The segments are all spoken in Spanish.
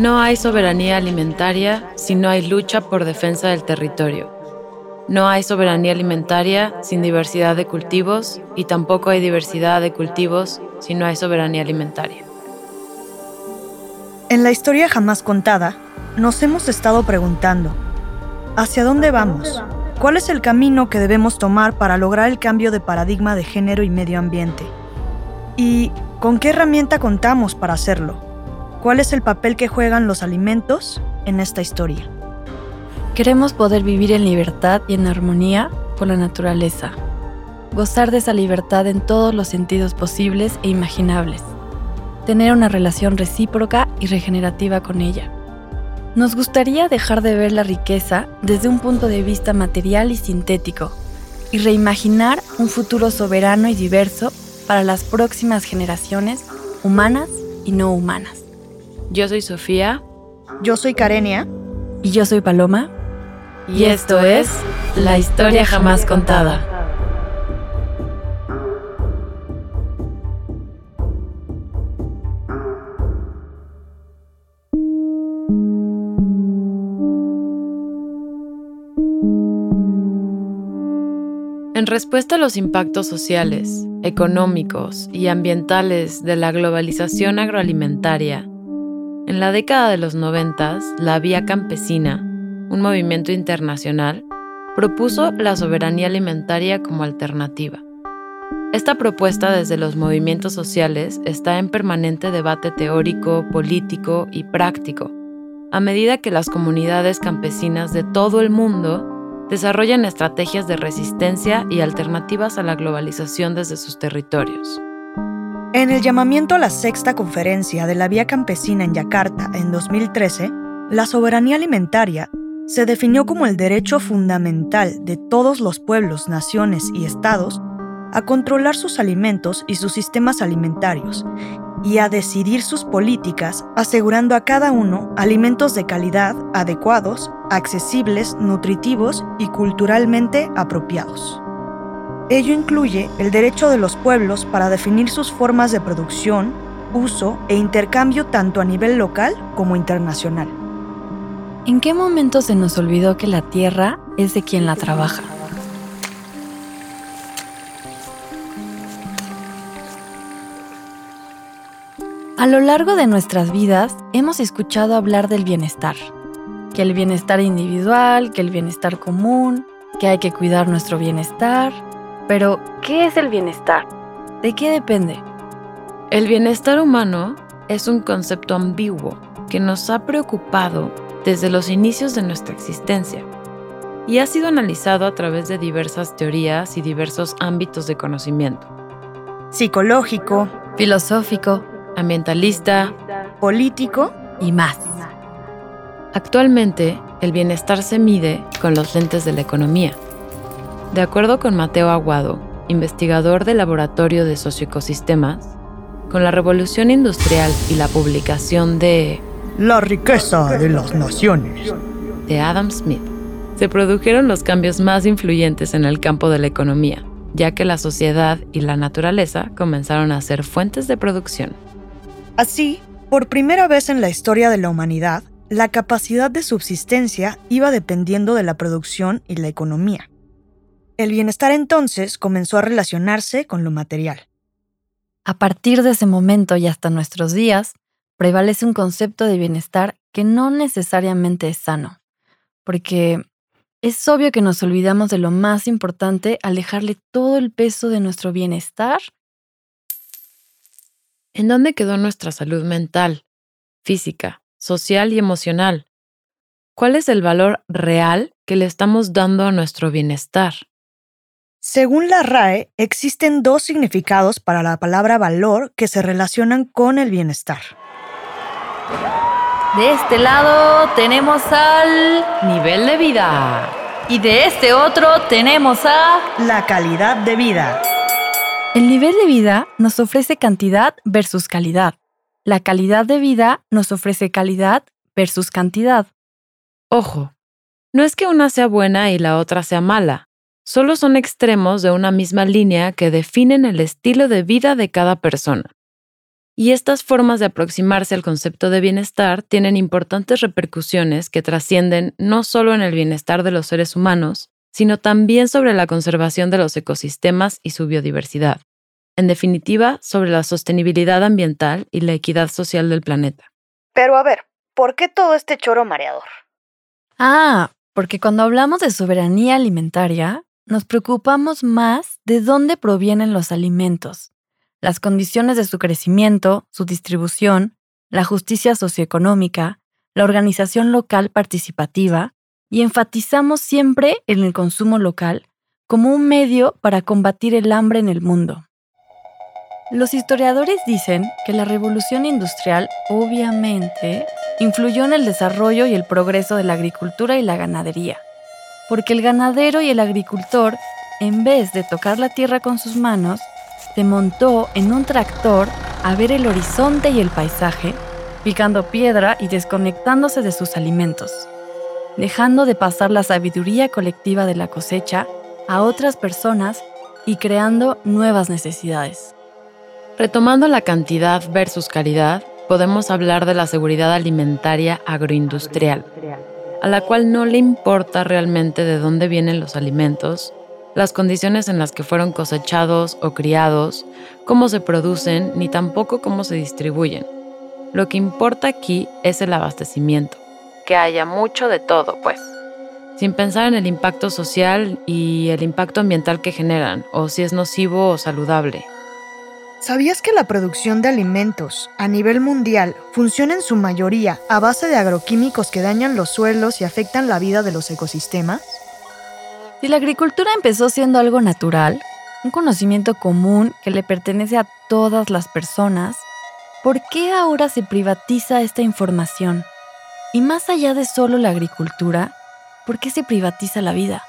No hay soberanía alimentaria si no hay lucha por defensa del territorio. No hay soberanía alimentaria sin diversidad de cultivos y tampoco hay diversidad de cultivos si no hay soberanía alimentaria. En la historia jamás contada, nos hemos estado preguntando, ¿hacia dónde vamos? ¿Cuál es el camino que debemos tomar para lograr el cambio de paradigma de género y medio ambiente? ¿Y con qué herramienta contamos para hacerlo? ¿Cuál es el papel que juegan los alimentos en esta historia? Queremos poder vivir en libertad y en armonía con la naturaleza, gozar de esa libertad en todos los sentidos posibles e imaginables, tener una relación recíproca y regenerativa con ella. Nos gustaría dejar de ver la riqueza desde un punto de vista material y sintético y reimaginar un futuro soberano y diverso para las próximas generaciones humanas y no humanas. Yo soy Sofía. Yo soy Karenia. Y yo soy Paloma. Y esto es La historia jamás contada. En respuesta a los impactos sociales, económicos y ambientales de la globalización agroalimentaria, en la década de los noventas, la Vía Campesina, un movimiento internacional, propuso la soberanía alimentaria como alternativa. Esta propuesta desde los movimientos sociales está en permanente debate teórico, político y práctico, a medida que las comunidades campesinas de todo el mundo desarrollan estrategias de resistencia y alternativas a la globalización desde sus territorios. En el llamamiento a la sexta conferencia de la Vía Campesina en Yakarta en 2013, la soberanía alimentaria se definió como el derecho fundamental de todos los pueblos, naciones y estados a controlar sus alimentos y sus sistemas alimentarios y a decidir sus políticas asegurando a cada uno alimentos de calidad, adecuados, accesibles, nutritivos y culturalmente apropiados. Ello incluye el derecho de los pueblos para definir sus formas de producción, uso e intercambio tanto a nivel local como internacional. ¿En qué momento se nos olvidó que la tierra es de quien la trabaja? A lo largo de nuestras vidas hemos escuchado hablar del bienestar, que el bienestar individual, que el bienestar común, que hay que cuidar nuestro bienestar, pero, ¿qué es el bienestar? ¿De qué depende? El bienestar humano es un concepto ambiguo que nos ha preocupado desde los inicios de nuestra existencia y ha sido analizado a través de diversas teorías y diversos ámbitos de conocimiento. Psicológico, filosófico, ambientalista, político y más. Actualmente, el bienestar se mide con los lentes de la economía de acuerdo con Mateo Aguado, investigador del Laboratorio de Socioecosistemas, con la revolución industrial y la publicación de La riqueza de las naciones de Adam Smith, se produjeron los cambios más influyentes en el campo de la economía, ya que la sociedad y la naturaleza comenzaron a ser fuentes de producción. Así, por primera vez en la historia de la humanidad, la capacidad de subsistencia iba dependiendo de la producción y la economía. El bienestar entonces comenzó a relacionarse con lo material. A partir de ese momento y hasta nuestros días, prevalece un concepto de bienestar que no necesariamente es sano, porque es obvio que nos olvidamos de lo más importante al dejarle todo el peso de nuestro bienestar. ¿En dónde quedó nuestra salud mental, física, social y emocional? ¿Cuál es el valor real que le estamos dando a nuestro bienestar? Según la RAE, existen dos significados para la palabra valor que se relacionan con el bienestar. De este lado tenemos al nivel de vida. Y de este otro tenemos a la calidad de vida. El nivel de vida nos ofrece cantidad versus calidad. La calidad de vida nos ofrece calidad versus cantidad. Ojo, no es que una sea buena y la otra sea mala solo son extremos de una misma línea que definen el estilo de vida de cada persona. Y estas formas de aproximarse al concepto de bienestar tienen importantes repercusiones que trascienden no solo en el bienestar de los seres humanos, sino también sobre la conservación de los ecosistemas y su biodiversidad. En definitiva, sobre la sostenibilidad ambiental y la equidad social del planeta. Pero a ver, ¿por qué todo este choro mareador? Ah, porque cuando hablamos de soberanía alimentaria, nos preocupamos más de dónde provienen los alimentos, las condiciones de su crecimiento, su distribución, la justicia socioeconómica, la organización local participativa, y enfatizamos siempre en el consumo local como un medio para combatir el hambre en el mundo. Los historiadores dicen que la revolución industrial obviamente influyó en el desarrollo y el progreso de la agricultura y la ganadería, porque el ganadero y el agricultor, en vez de tocar la tierra con sus manos, se montó en un tractor a ver el horizonte y el paisaje, picando piedra y desconectándose de sus alimentos, dejando de pasar la sabiduría colectiva de la cosecha a otras personas y creando nuevas necesidades. Retomando la cantidad versus calidad, podemos hablar de la seguridad alimentaria agroindustrial, a la cual no le importa realmente de dónde vienen los alimentos, las condiciones en las que fueron cosechados o criados, cómo se producen, ni tampoco cómo se distribuyen. Lo que importa aquí es el abastecimiento, que haya mucho de todo, pues, sin pensar en el impacto social y el impacto ambiental que generan, o si es nocivo o saludable. ¿Sabías que la producción de alimentos a nivel mundial funciona en su mayoría a base de agroquímicos que dañan los suelos y afectan la vida de los ecosistemas? Si la agricultura empezó siendo algo natural, un conocimiento común que le pertenece a todas las personas, ¿por qué ahora se privatiza esta información? Y más allá de solo la agricultura, ¿por qué se privatiza la vida?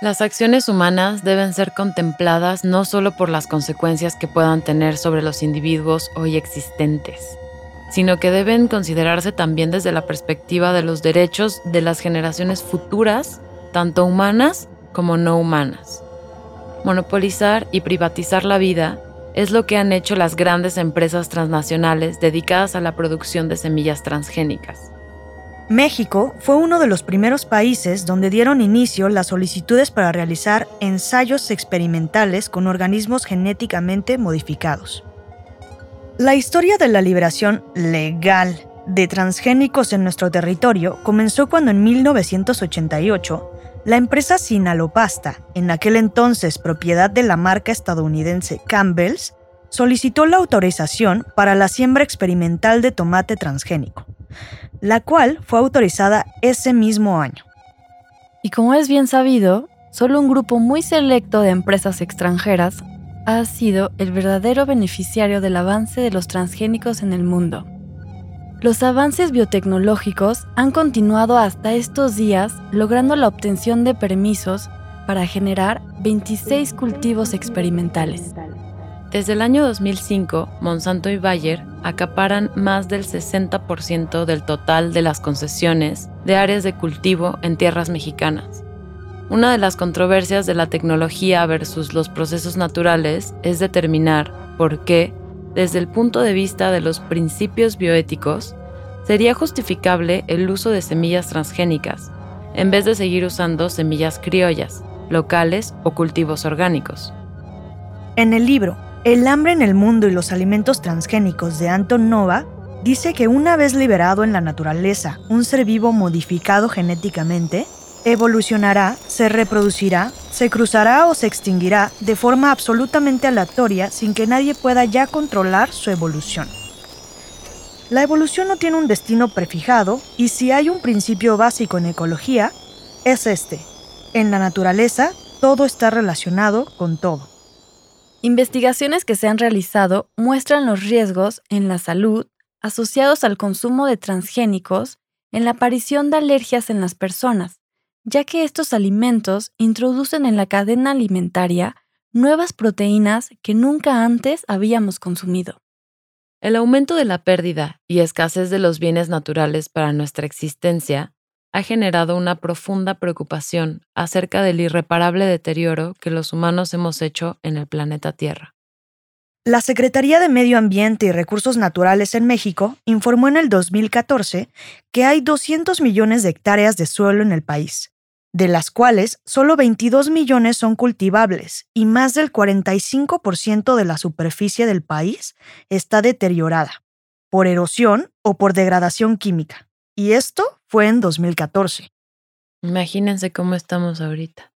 Las acciones humanas deben ser contempladas no solo por las consecuencias que puedan tener sobre los individuos hoy existentes, sino que deben considerarse también desde la perspectiva de los derechos de las generaciones futuras, tanto humanas como no humanas. Monopolizar y privatizar la vida es lo que han hecho las grandes empresas transnacionales dedicadas a la producción de semillas transgénicas. México fue uno de los primeros países donde dieron inicio las solicitudes para realizar ensayos experimentales con organismos genéticamente modificados. La historia de la liberación legal de transgénicos en nuestro territorio comenzó cuando en 1988 la empresa Sinalopasta, en aquel entonces propiedad de la marca estadounidense Campbell's, solicitó la autorización para la siembra experimental de tomate transgénico la cual fue autorizada ese mismo año. Y como es bien sabido, solo un grupo muy selecto de empresas extranjeras ha sido el verdadero beneficiario del avance de los transgénicos en el mundo. Los avances biotecnológicos han continuado hasta estos días logrando la obtención de permisos para generar 26 cultivos experimentales. Desde el año 2005, Monsanto y Bayer acaparan más del 60% del total de las concesiones de áreas de cultivo en tierras mexicanas. Una de las controversias de la tecnología versus los procesos naturales es determinar por qué, desde el punto de vista de los principios bioéticos, sería justificable el uso de semillas transgénicas, en vez de seguir usando semillas criollas, locales o cultivos orgánicos. En el libro el hambre en el mundo y los alimentos transgénicos de Anton Nova dice que una vez liberado en la naturaleza un ser vivo modificado genéticamente, evolucionará, se reproducirá, se cruzará o se extinguirá de forma absolutamente aleatoria sin que nadie pueda ya controlar su evolución. La evolución no tiene un destino prefijado y si hay un principio básico en ecología, es este. En la naturaleza, todo está relacionado con todo. Investigaciones que se han realizado muestran los riesgos en la salud asociados al consumo de transgénicos en la aparición de alergias en las personas, ya que estos alimentos introducen en la cadena alimentaria nuevas proteínas que nunca antes habíamos consumido. El aumento de la pérdida y escasez de los bienes naturales para nuestra existencia ha generado una profunda preocupación acerca del irreparable deterioro que los humanos hemos hecho en el planeta Tierra. La Secretaría de Medio Ambiente y Recursos Naturales en México informó en el 2014 que hay 200 millones de hectáreas de suelo en el país, de las cuales solo 22 millones son cultivables y más del 45% de la superficie del país está deteriorada por erosión o por degradación química. Y esto fue en 2014. Imagínense cómo estamos ahorita.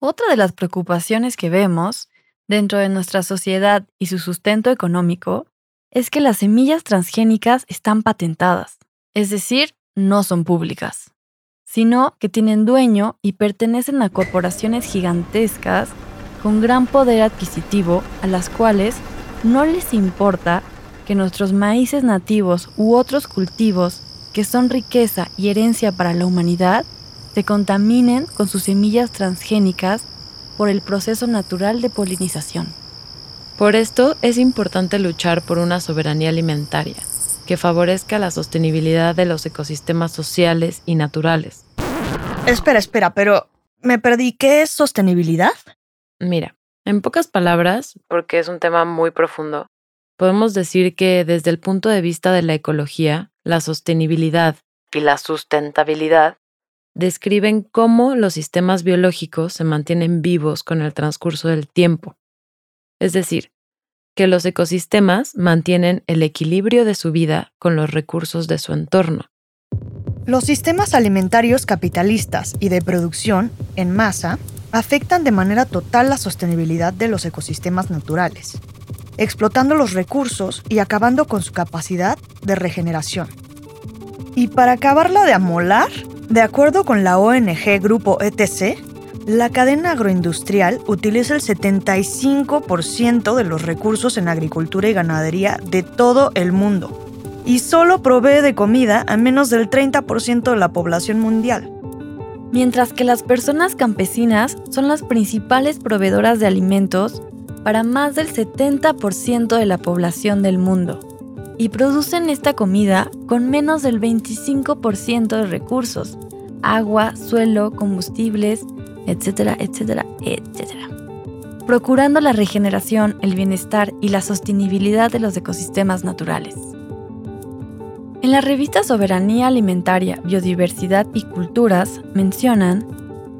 Otra de las preocupaciones que vemos dentro de nuestra sociedad y su sustento económico es que las semillas transgénicas están patentadas, es decir, no son públicas, sino que tienen dueño y pertenecen a corporaciones gigantescas con gran poder adquisitivo a las cuales no les importa que nuestros maíces nativos u otros cultivos que son riqueza y herencia para la humanidad se contaminen con sus semillas transgénicas por el proceso natural de polinización. Por esto es importante luchar por una soberanía alimentaria que favorezca la sostenibilidad de los ecosistemas sociales y naturales. Espera, espera, pero me perdí. ¿Qué es sostenibilidad? Mira, en pocas palabras, porque es un tema muy profundo, podemos decir que desde el punto de vista de la ecología, la sostenibilidad y la sustentabilidad describen cómo los sistemas biológicos se mantienen vivos con el transcurso del tiempo. Es decir, que los ecosistemas mantienen el equilibrio de su vida con los recursos de su entorno. Los sistemas alimentarios capitalistas y de producción en masa afectan de manera total la sostenibilidad de los ecosistemas naturales, explotando los recursos y acabando con su capacidad de regeneración. Y para acabarla de amolar, de acuerdo con la ONG Grupo ETC, la cadena agroindustrial utiliza el 75% de los recursos en agricultura y ganadería de todo el mundo y solo provee de comida a menos del 30% de la población mundial. Mientras que las personas campesinas son las principales proveedoras de alimentos para más del 70% de la población del mundo y producen esta comida con menos del 25% de recursos, agua, suelo, combustibles, etcétera, etcétera, etcétera. Procurando la regeneración, el bienestar y la sostenibilidad de los ecosistemas naturales. En la revista Soberanía Alimentaria, Biodiversidad y Culturas mencionan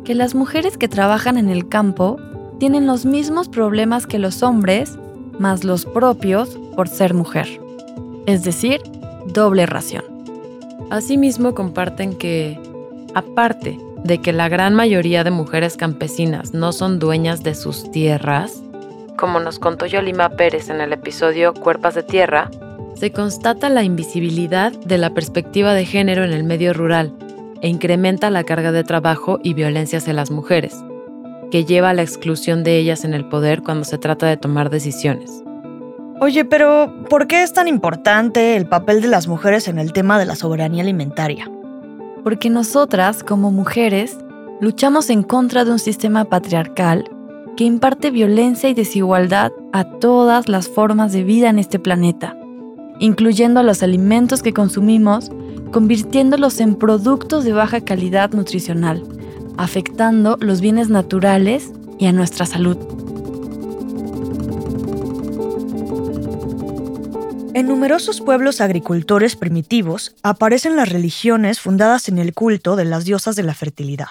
que las mujeres que trabajan en el campo tienen los mismos problemas que los hombres, más los propios por ser mujer es decir, doble ración. Asimismo comparten que, aparte de que la gran mayoría de mujeres campesinas no son dueñas de sus tierras, como nos contó Yolima Pérez en el episodio Cuerpas de Tierra, se constata la invisibilidad de la perspectiva de género en el medio rural e incrementa la carga de trabajo y violencia hacia las mujeres, que lleva a la exclusión de ellas en el poder cuando se trata de tomar decisiones. Oye, pero ¿por qué es tan importante el papel de las mujeres en el tema de la soberanía alimentaria? Porque nosotras, como mujeres, luchamos en contra de un sistema patriarcal que imparte violencia y desigualdad a todas las formas de vida en este planeta, incluyendo a los alimentos que consumimos, convirtiéndolos en productos de baja calidad nutricional, afectando los bienes naturales y a nuestra salud. En numerosos pueblos agricultores primitivos aparecen las religiones fundadas en el culto de las diosas de la fertilidad.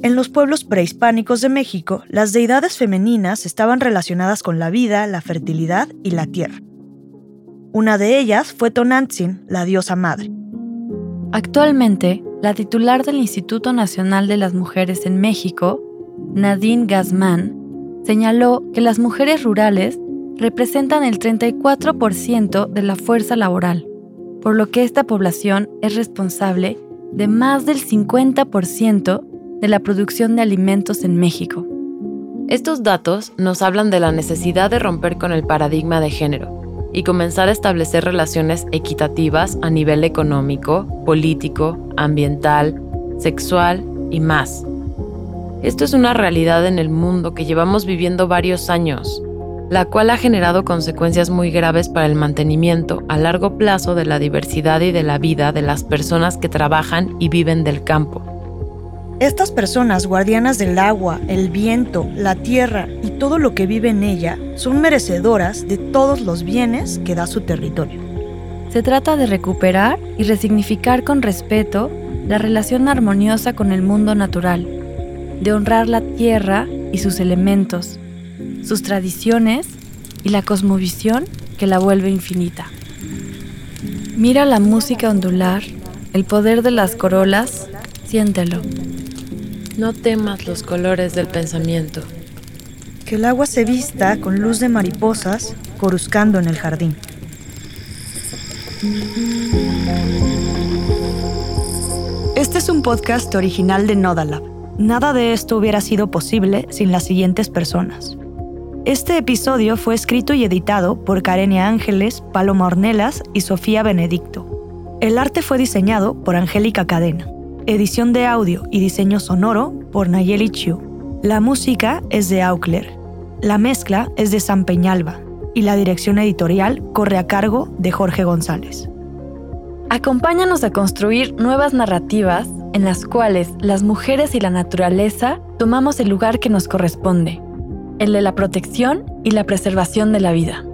En los pueblos prehispánicos de México, las deidades femeninas estaban relacionadas con la vida, la fertilidad y la tierra. Una de ellas fue Tonantzin, la diosa madre. Actualmente, la titular del Instituto Nacional de las Mujeres en México, Nadine Gazmán, señaló que las mujeres rurales representan el 34% de la fuerza laboral, por lo que esta población es responsable de más del 50% de la producción de alimentos en México. Estos datos nos hablan de la necesidad de romper con el paradigma de género y comenzar a establecer relaciones equitativas a nivel económico, político, ambiental, sexual y más. Esto es una realidad en el mundo que llevamos viviendo varios años la cual ha generado consecuencias muy graves para el mantenimiento a largo plazo de la diversidad y de la vida de las personas que trabajan y viven del campo. Estas personas guardianas del agua, el viento, la tierra y todo lo que vive en ella son merecedoras de todos los bienes que da su territorio. Se trata de recuperar y resignificar con respeto la relación armoniosa con el mundo natural, de honrar la tierra y sus elementos, sus tradiciones y la cosmovisión que la vuelve infinita. Mira la música ondular, el poder de las corolas, siéntelo. No temas los colores del pensamiento. Que el agua se vista con luz de mariposas coruscando en el jardín. Este es un podcast original de Nodalab. Nada de esto hubiera sido posible sin las siguientes personas. Este episodio fue escrito y editado por Karenia Ángeles, Paloma Ornelas y Sofía Benedicto. El arte fue diseñado por Angélica Cadena. Edición de audio y diseño sonoro por Nayeli Chiu. La música es de Aukler. La mezcla es de San Peñalba y la dirección editorial corre a cargo de Jorge González. Acompáñanos a construir nuevas narrativas en las cuales las mujeres y la naturaleza tomamos el lugar que nos corresponde, el de la protección y la preservación de la vida.